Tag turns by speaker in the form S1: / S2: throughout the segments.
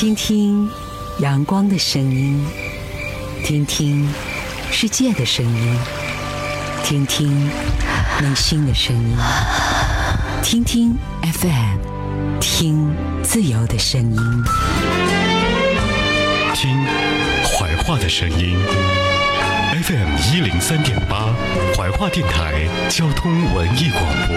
S1: 听听阳光的声音，听听世界的声音，听听内心的声音，听听 FM，听自由的声音，
S2: 听怀化的声音。FM 一零三点八，怀化电台交通文艺广播。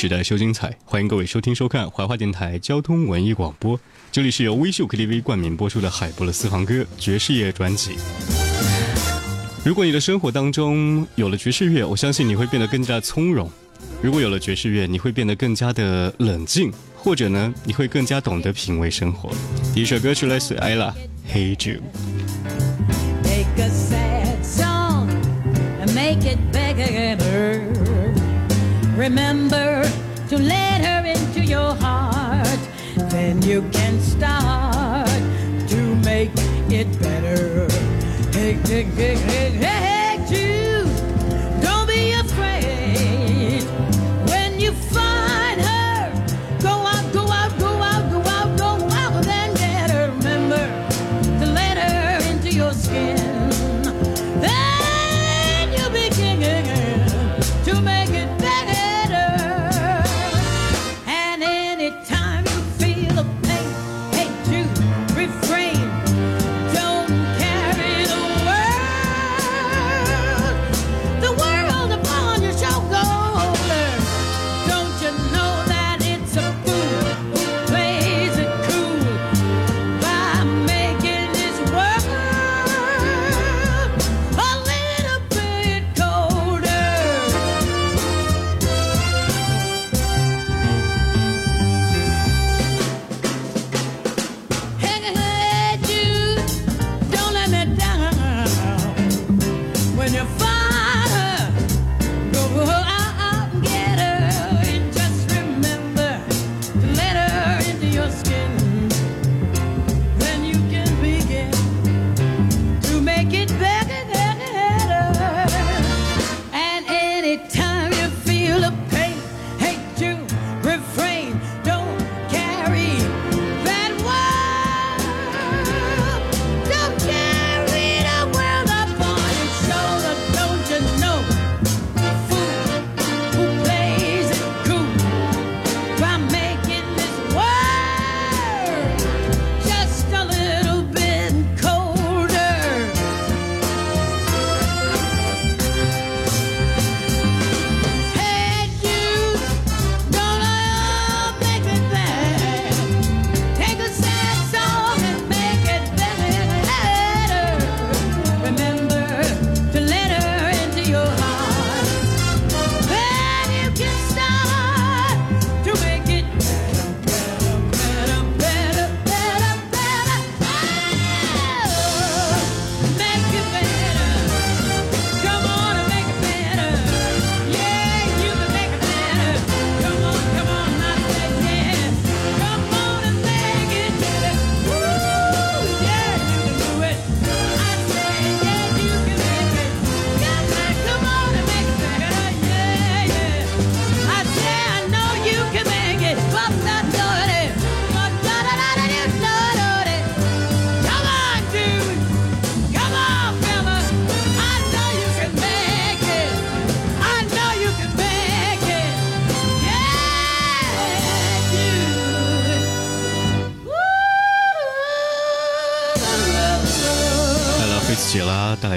S2: 时代秀精彩，欢迎各位收听收看怀化电台交通文艺广播。这里是由微秀 KTV 冠名播出的海波的私房歌爵士乐专辑。如果你的生活当中有了爵士乐，我相信你会变得更加从容；如果有了爵士乐，你会变得更加的冷静，或者呢，你会更加懂得品味生活。第一首歌曲来自艾拉《Hey Jude》。
S3: Remember Then you can start to make it better. Hey, hey, hey, hey, hey.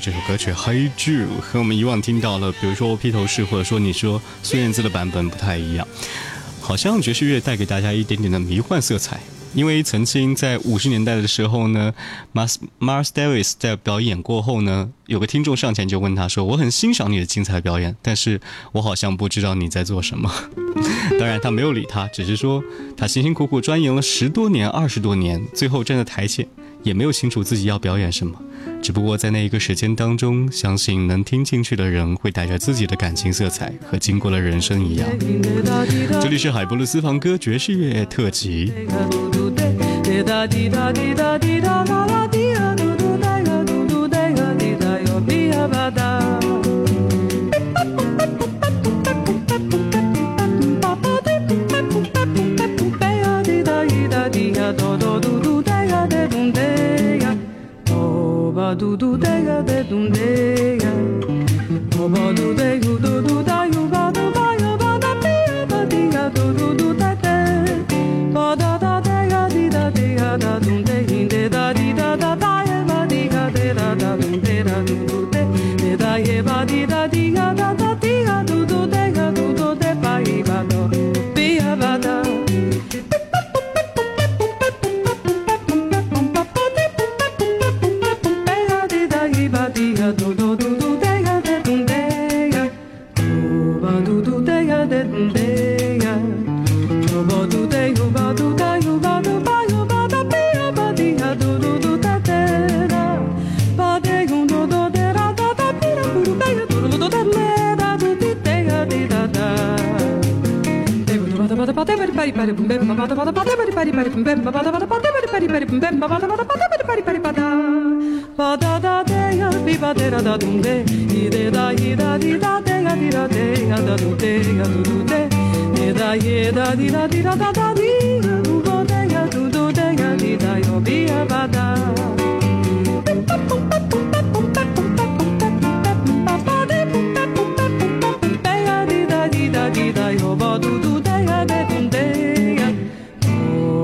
S2: 这首歌曲《Hey Jude》，和我们以往听到了，比如说披头士或者说你说孙燕姿的版本不太一样，好像爵士乐带给大家一点点的迷幻色彩。因为曾经在五十年代的时候呢，Mars Mars Davis 在表演过后呢，有个听众上前就问他说：“我很欣赏你的精彩表演，但是我好像不知道你在做什么。”当然他没有理他，只是说他辛辛苦苦钻研了十多年、二十多年，最后站在台前也没有清楚自己要表演什么。只不过在那一个时间当中，相信能听进去的人会带着自己的感情色彩，和经过了人生一样。这里是海波的私房歌爵士乐特辑。
S4: do do dega de dum dega. Bobo do dego do do dai Bye.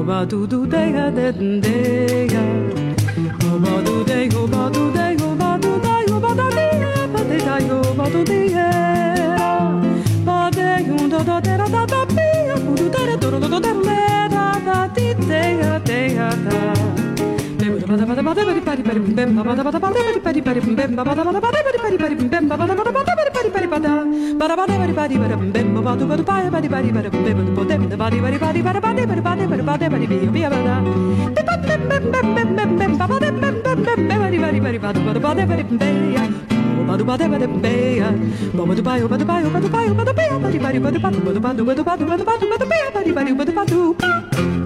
S4: ba do do day de de ga ba do day go ba do day go ba do day go ba da di ga ba de da ba do di ga ba de yo do do de da da da pi do do da do do do da da da ti de ga de da Bye.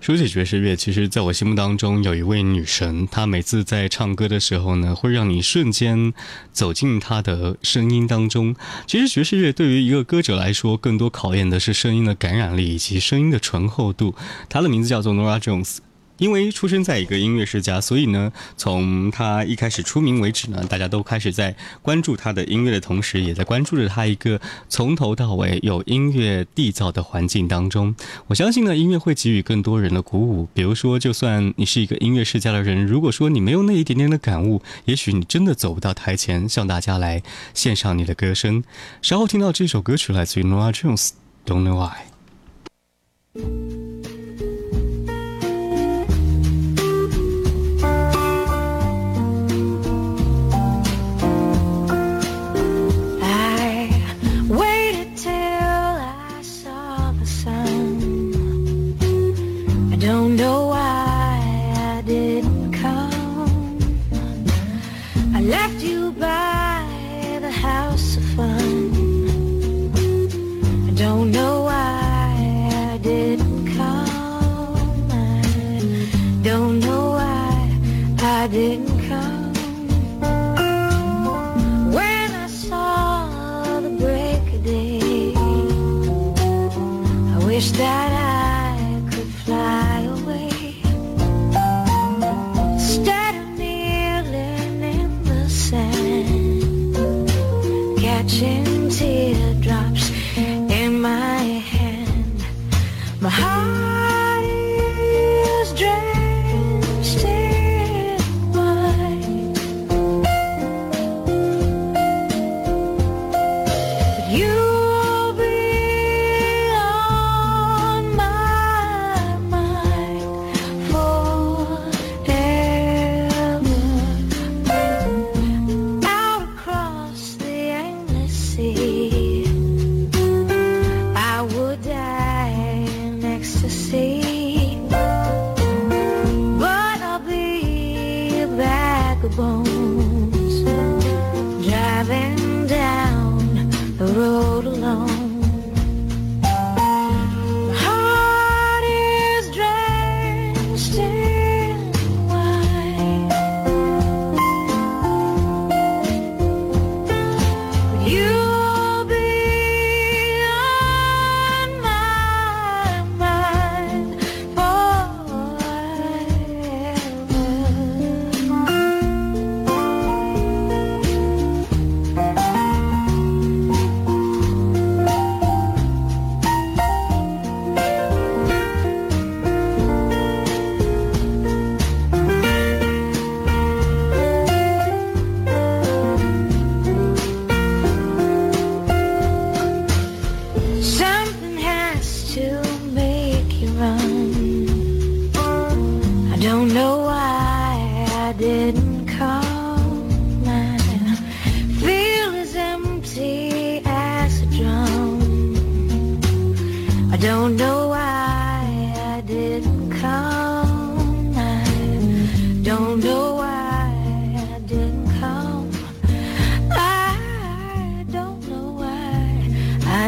S2: 说起爵士乐，其实在我心目当中有一位女神，她每次在唱歌的时候呢，会让你瞬间走进她的声音当中。其实爵士乐对于一个歌者来说，更多考验的是声音的感染力以及声音的醇厚度。她的名字叫做 Nora Jones。因为出生在一个音乐世家，所以呢，从他一开始出名为止呢，大家都开始在关注他的音乐的同时，也在关注着他一个从头到尾有音乐缔造的环境当中。我相信呢，音乐会给予更多人的鼓舞。比如说，就算你是一个音乐世家的人，如果说你没有那一点点的感悟，也许你真的走不到台前，向大家来献上你的歌声。稍后听到这首歌曲来自于 Noah Jones，Don't Know Why。Imagine bone.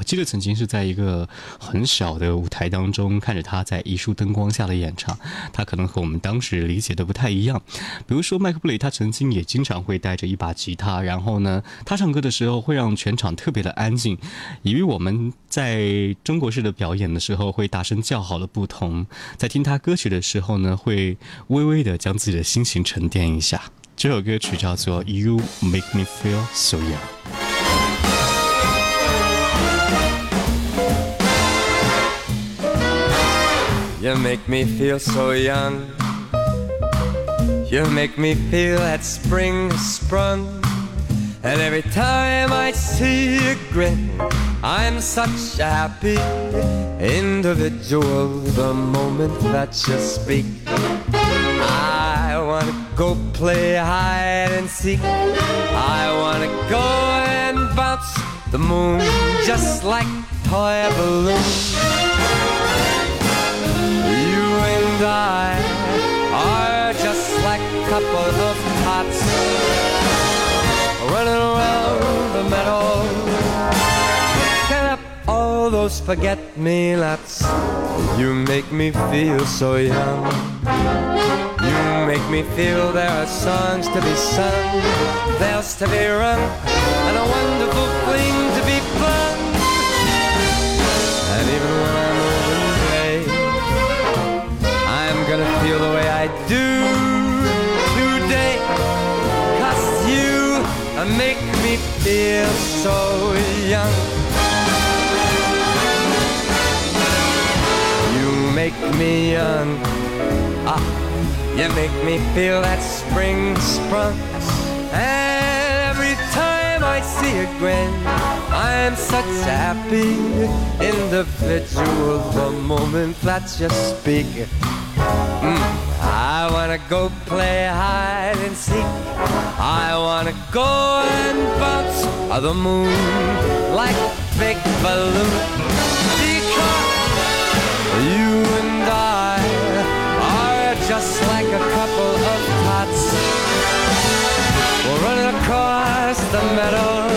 S2: 我记得曾经是在一个很小的舞台当中看着他在一束灯光下的演唱，他可能和我们当时理解的不太一样。比如说麦克布雷，他曾经也经常会带着一把吉他，然后呢，他唱歌的时候会让全场特别的安静，以与我们在中国式的表演的时候会大声叫好的不同，在听他歌曲的时候呢，会微微的将自己的心情沉淀一下。这首歌曲叫做《You Make Me Feel So Young》。
S5: You make me feel so young. You make me feel that spring has sprung. And every time I see you grin, I'm such a happy individual. The moment that you speak, I wanna go play hide and seek. I wanna go and bounce the moon just like toy balloons. I are just like a couple of tots running around the meadow. Get up all those forget-me-nots. You make me feel so young. You make me feel there are songs to be sung, bells to be rung, and a feel so young. You make me young. Ah, you make me feel that spring sprung. And every time I see a grin, I'm such a happy individual. The moment that you speak, mm, I wanna go play hide and seek. I wanna go and bounce on the moon like a big balloon. Because you and I are just like a couple of tots. We're running across the meadow,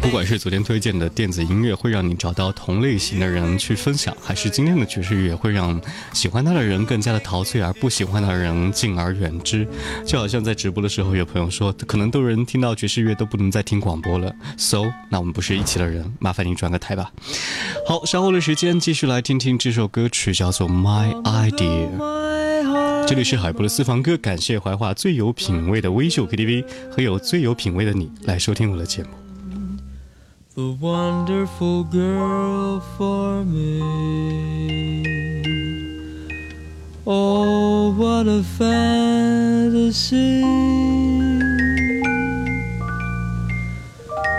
S2: 不管是昨天推荐的电子音乐会让你找到同类型的人去分享，还是今天的爵士乐会让喜欢它的人更加的陶醉，而不喜欢的人敬而远之。就好像在直播的时候，有朋友说，可能都有人听到爵士乐都不能再听广播了。So，那我们不是一起的人，麻烦你转个台吧。好，稍后的时间继续来听听这首歌曲，叫做《My Idea》。这里是海波的私房歌，感谢怀化最有品味的微秀 KTV 和有最有品味的你来收听我的节目。
S6: the wonderful girl for me. Oh, what a fantasy!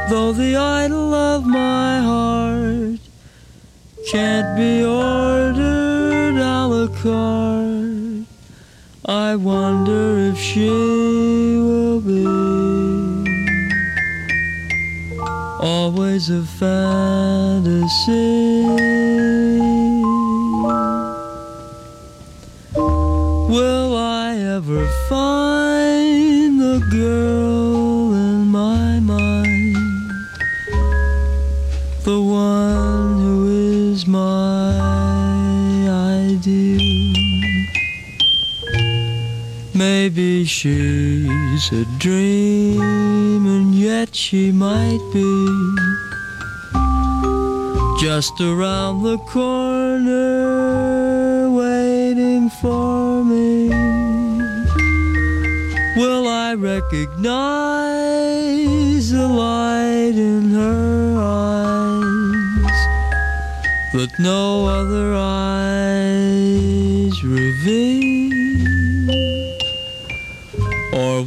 S6: Though the idol of my heart can't be ordered wonder if she will be always a fantasy. Will I ever find Maybe she's a dream, and yet she might be just around the corner waiting for me. Will I recognize the light in her eyes that no other eyes reveal?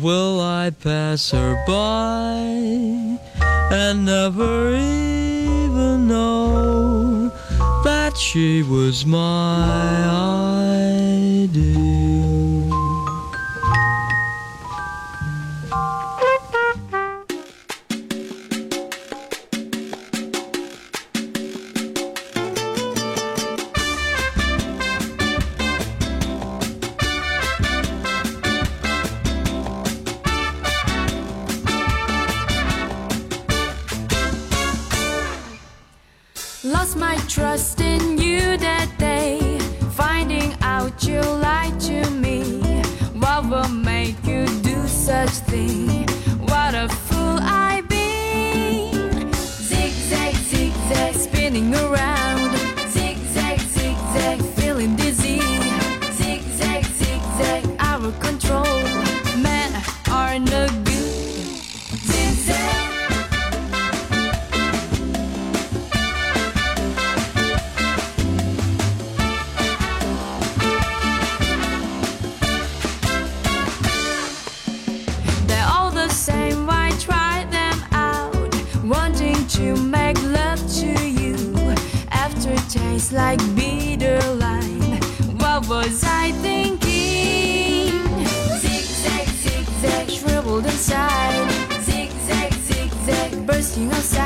S6: Will I pass her by and never even know that she was my
S7: que não sei.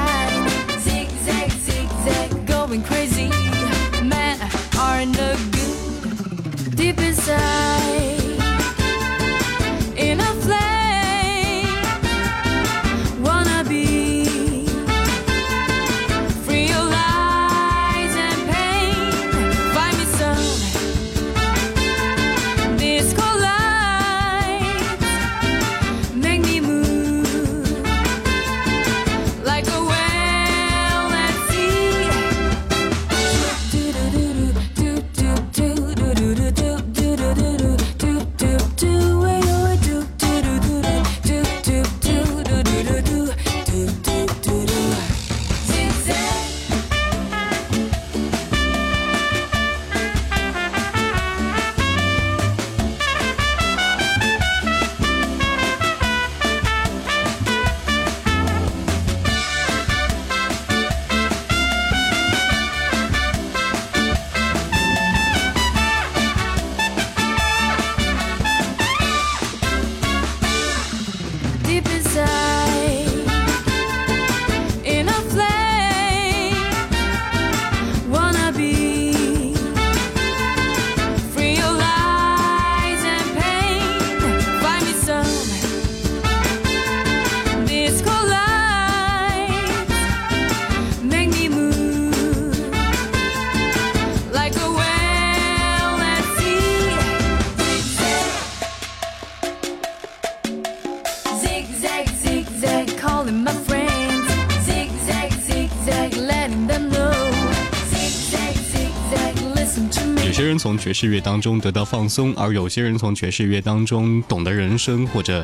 S7: 爵士乐当中得到放松，而有些人从爵士乐当中懂得人生，或者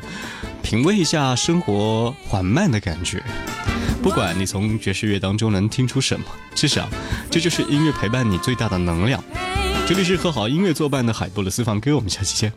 S7: 品味一下生活缓慢的感觉。不管你从爵士乐当中能听出什么，至少这就是音乐陪伴你最大的能量。这里是和好音乐作伴的海波的私房歌，我们下期见。